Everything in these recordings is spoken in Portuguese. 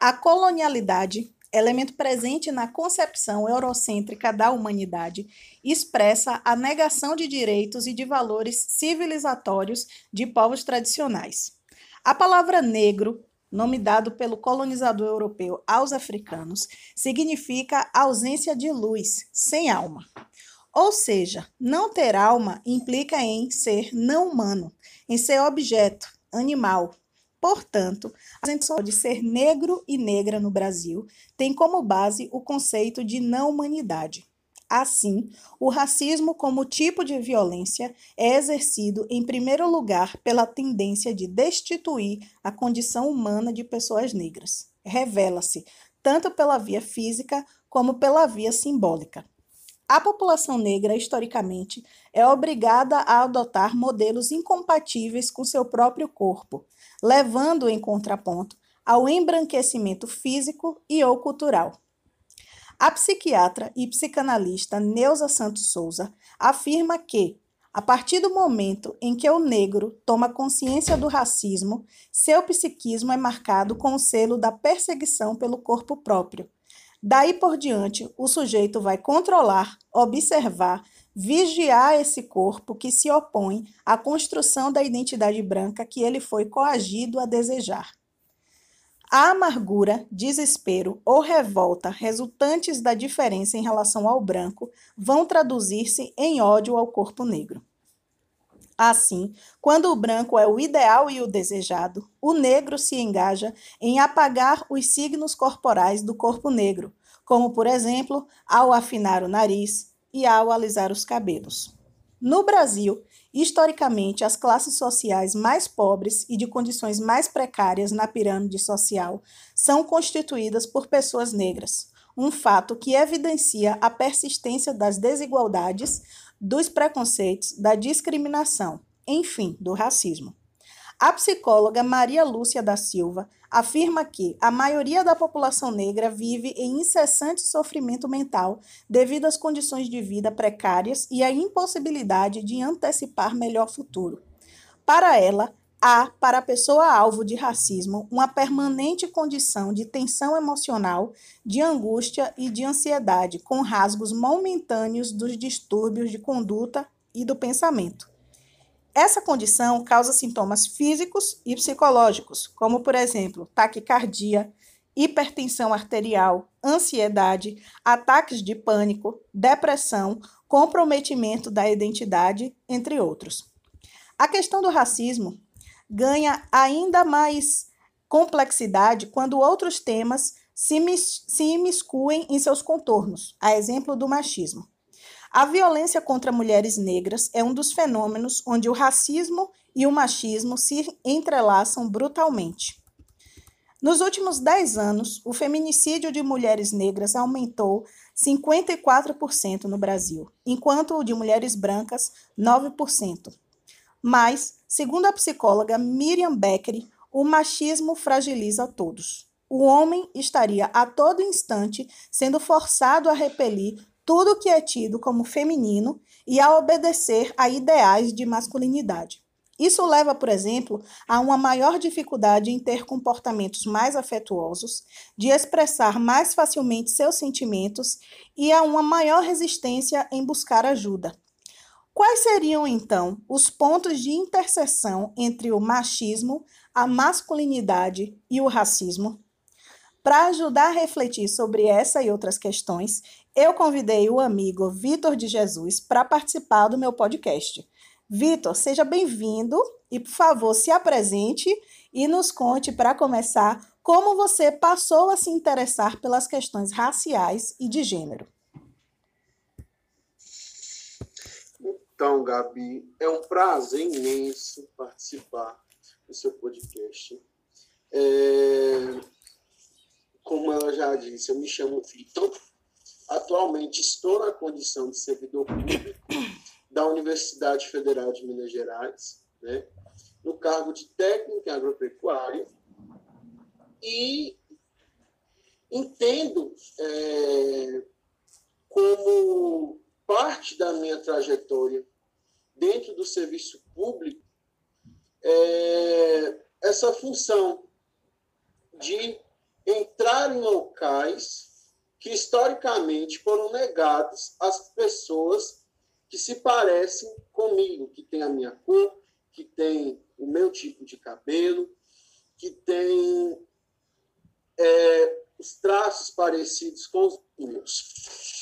A colonialidade, elemento presente na concepção eurocêntrica da humanidade, expressa a negação de direitos e de valores civilizatórios de povos tradicionais. A palavra negro, nome dado pelo colonizador europeu aos africanos, significa ausência de luz, sem alma. Ou seja, não ter alma implica em ser não humano, em ser objeto, animal, Portanto, a intenção de ser negro e negra no Brasil tem como base o conceito de não humanidade. Assim, o racismo, como tipo de violência, é exercido em primeiro lugar pela tendência de destituir a condição humana de pessoas negras. Revela-se tanto pela via física como pela via simbólica. A população negra, historicamente, é obrigada a adotar modelos incompatíveis com seu próprio corpo, levando em contraponto ao embranquecimento físico e ou cultural. A psiquiatra e psicanalista Neuza Santos Souza afirma que, a partir do momento em que o negro toma consciência do racismo, seu psiquismo é marcado com o selo da perseguição pelo corpo próprio, Daí por diante, o sujeito vai controlar, observar, vigiar esse corpo que se opõe à construção da identidade branca que ele foi coagido a desejar. A amargura, desespero ou revolta resultantes da diferença em relação ao branco vão traduzir-se em ódio ao corpo negro. Assim, quando o branco é o ideal e o desejado, o negro se engaja em apagar os signos corporais do corpo negro, como, por exemplo, ao afinar o nariz e ao alisar os cabelos. No Brasil, historicamente, as classes sociais mais pobres e de condições mais precárias na pirâmide social são constituídas por pessoas negras, um fato que evidencia a persistência das desigualdades dos preconceitos, da discriminação, enfim, do racismo. A psicóloga Maria Lúcia da Silva afirma que a maioria da população negra vive em incessante sofrimento mental devido às condições de vida precárias e à impossibilidade de antecipar melhor futuro. Para ela, há, para a pessoa alvo de racismo, uma permanente condição de tensão emocional, de angústia e de ansiedade, com rasgos momentâneos dos distúrbios de conduta e do pensamento. Essa condição causa sintomas físicos e psicológicos, como, por exemplo, taquicardia, hipertensão arterial, ansiedade, ataques de pânico, depressão, comprometimento da identidade, entre outros. A questão do racismo ganha ainda mais complexidade quando outros temas se, mis se imiscuem em seus contornos, a exemplo do machismo. A violência contra mulheres negras é um dos fenômenos onde o racismo e o machismo se entrelaçam brutalmente. Nos últimos 10 anos, o feminicídio de mulheres negras aumentou 54% no Brasil, enquanto o de mulheres brancas, 9%. Mas, segundo a psicóloga Miriam Becker, o machismo fragiliza todos. O homem estaria a todo instante sendo forçado a repelir tudo que é tido como feminino e a obedecer a ideais de masculinidade. Isso leva, por exemplo, a uma maior dificuldade em ter comportamentos mais afetuosos, de expressar mais facilmente seus sentimentos e a uma maior resistência em buscar ajuda. Quais seriam, então, os pontos de interseção entre o machismo, a masculinidade e o racismo? Para ajudar a refletir sobre essa e outras questões, eu convidei o amigo Vitor de Jesus para participar do meu podcast. Vitor, seja bem-vindo e, por favor, se apresente e nos conte, para começar, como você passou a se interessar pelas questões raciais e de gênero. Então, Gabi, é um prazer imenso participar do seu podcast. É, como ela já disse, eu me chamo Vitor. Atualmente estou na condição de servidor público da Universidade Federal de Minas Gerais, né, no cargo de técnico em agropecuária. E entendo é, como parte da minha trajetória dentro do serviço público é, essa função de entrar em locais que historicamente foram negados às pessoas que se parecem comigo, que têm a minha cor, que têm o meu tipo de cabelo, que têm é, os traços parecidos com os meus.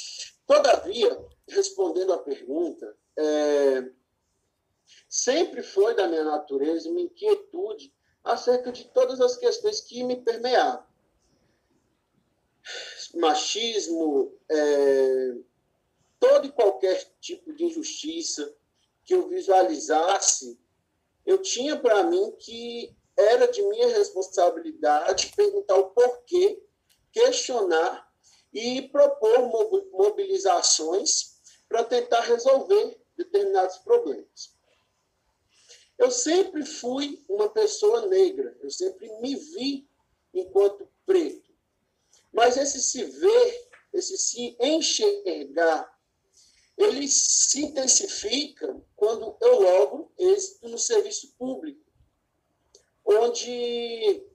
Todavia, respondendo à pergunta, é, sempre foi da minha natureza uma inquietude acerca de todas as questões que me permeavam. Machismo, é, todo e qualquer tipo de injustiça que eu visualizasse, eu tinha para mim que era de minha responsabilidade perguntar o porquê, questionar e propor mobilizações para tentar resolver determinados problemas. Eu sempre fui uma pessoa negra, eu sempre me vi enquanto preto. Mas esse se ver, esse se enxergar, ele se intensifica quando eu logro êxito no serviço público, onde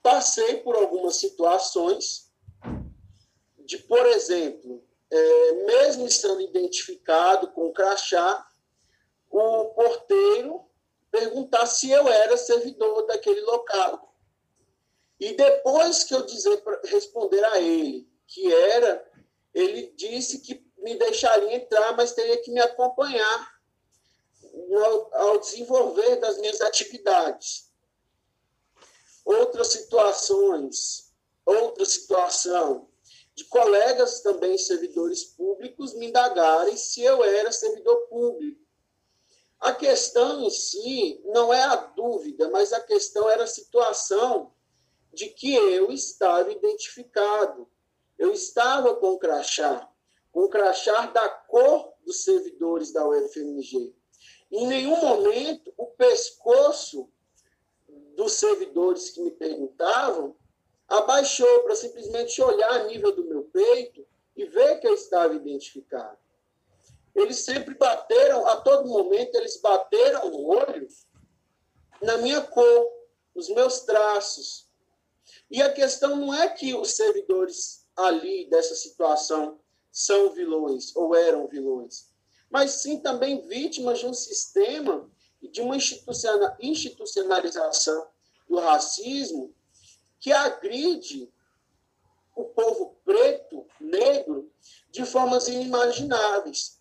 passei por algumas situações de, por exemplo, é, mesmo estando identificado com crachá, o porteiro perguntar se eu era servidor daquele local. E depois que eu dizer, responder a ele que era, ele disse que me deixaria entrar, mas teria que me acompanhar no, ao desenvolver das minhas atividades. Outras situações, outra situação de colegas também servidores públicos me indagarem se eu era servidor público. A questão em si não é a dúvida, mas a questão era a situação de que eu estava identificado. Eu estava com o crachá, com o crachá da cor dos servidores da UFMG. Em nenhum momento o pescoço dos servidores que me perguntavam abaixou para simplesmente olhar a nível do meu peito e ver que eu estava identificado eles sempre bateram, a todo momento, eles bateram o olho na minha cor, nos meus traços. E a questão não é que os servidores ali dessa situação são vilões ou eram vilões, mas sim também vítimas de um sistema de uma institucionalização do racismo que agride o povo preto, negro, de formas inimagináveis.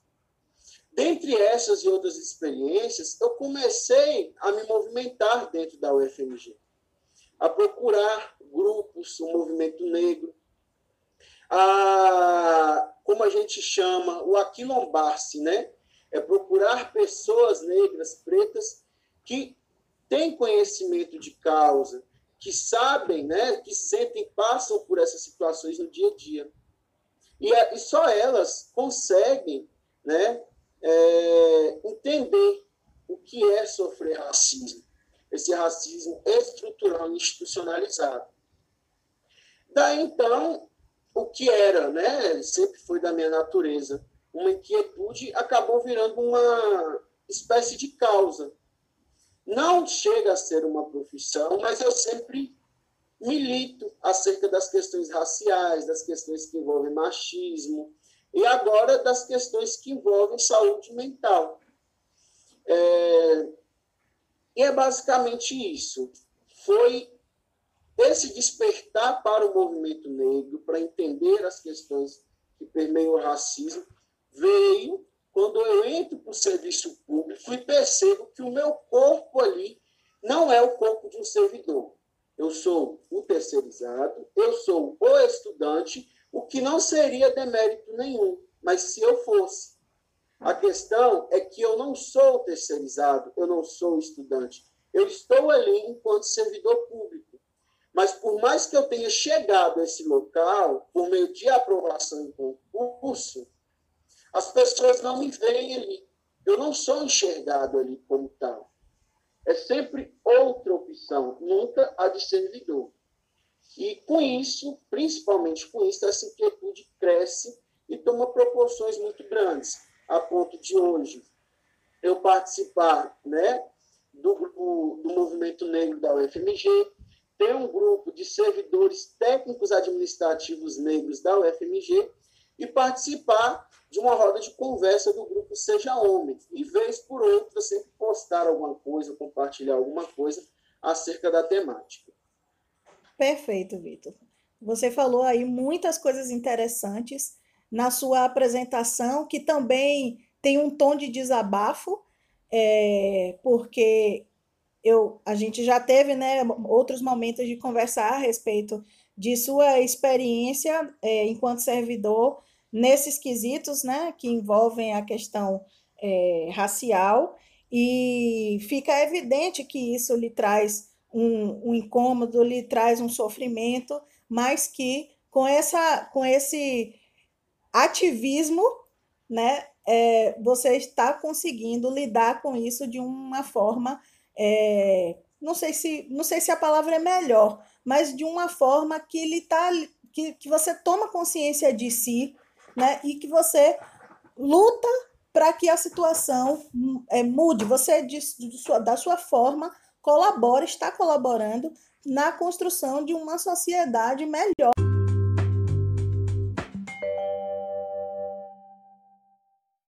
Dentre essas e outras experiências, eu comecei a me movimentar dentro da UFMG, a procurar grupos, o movimento negro, a, como a gente chama, o aquilombar-se, né? É procurar pessoas negras, pretas, que têm conhecimento de causa, que sabem, né, que sentem, passam por essas situações no dia a dia. E, e só elas conseguem né, é, entender o que é sofrer racismo, esse racismo estrutural institucionalizado. Daí então, o que era, né, sempre foi da minha natureza, uma inquietude, acabou virando uma espécie de causa. Não chega a ser uma profissão, mas eu sempre milito acerca das questões raciais, das questões que envolvem machismo, e agora das questões que envolvem saúde mental. É, e é basicamente isso. Foi esse despertar para o movimento negro, para entender as questões que permeiam o racismo, veio quando eu entro para o serviço público e percebo que o meu corpo ali não é o corpo de um servidor. Eu sou o terceirizado, eu sou o estudante o que não seria demérito nenhum, mas se eu fosse. A questão é que eu não sou terceirizado, eu não sou estudante. Eu estou ali enquanto servidor público. Mas por mais que eu tenha chegado a esse local, por meio de aprovação em concurso, as pessoas não me veem ali. Eu não sou enxergado ali como tal. É sempre outra opção, nunca a de servidor. E com isso, principalmente com isso, essa inquietude cresce e toma proporções muito grandes, a ponto de hoje eu participar né, do grupo do movimento negro da UFMG, ter um grupo de servidores técnicos administrativos negros da UFMG e participar de uma roda de conversa do grupo Seja Homem. E, vez por outra, sempre postar alguma coisa, compartilhar alguma coisa acerca da temática. Perfeito, Vitor. Você falou aí muitas coisas interessantes na sua apresentação, que também tem um tom de desabafo, é, porque eu, a gente já teve né, outros momentos de conversar a respeito de sua experiência é, enquanto servidor nesses quesitos né, que envolvem a questão é, racial, e fica evidente que isso lhe traz um, um incômodo, lhe traz um sofrimento, mas que com, essa, com esse ativismo, né, é, você está conseguindo lidar com isso de uma forma, é, não sei se não sei se a palavra é melhor, mas de uma forma que ele tá, que, que você toma consciência de si, né, e que você luta para que a situação é, mude. Você de, de sua, da sua forma colabora, está colaborando na construção de uma sociedade melhor.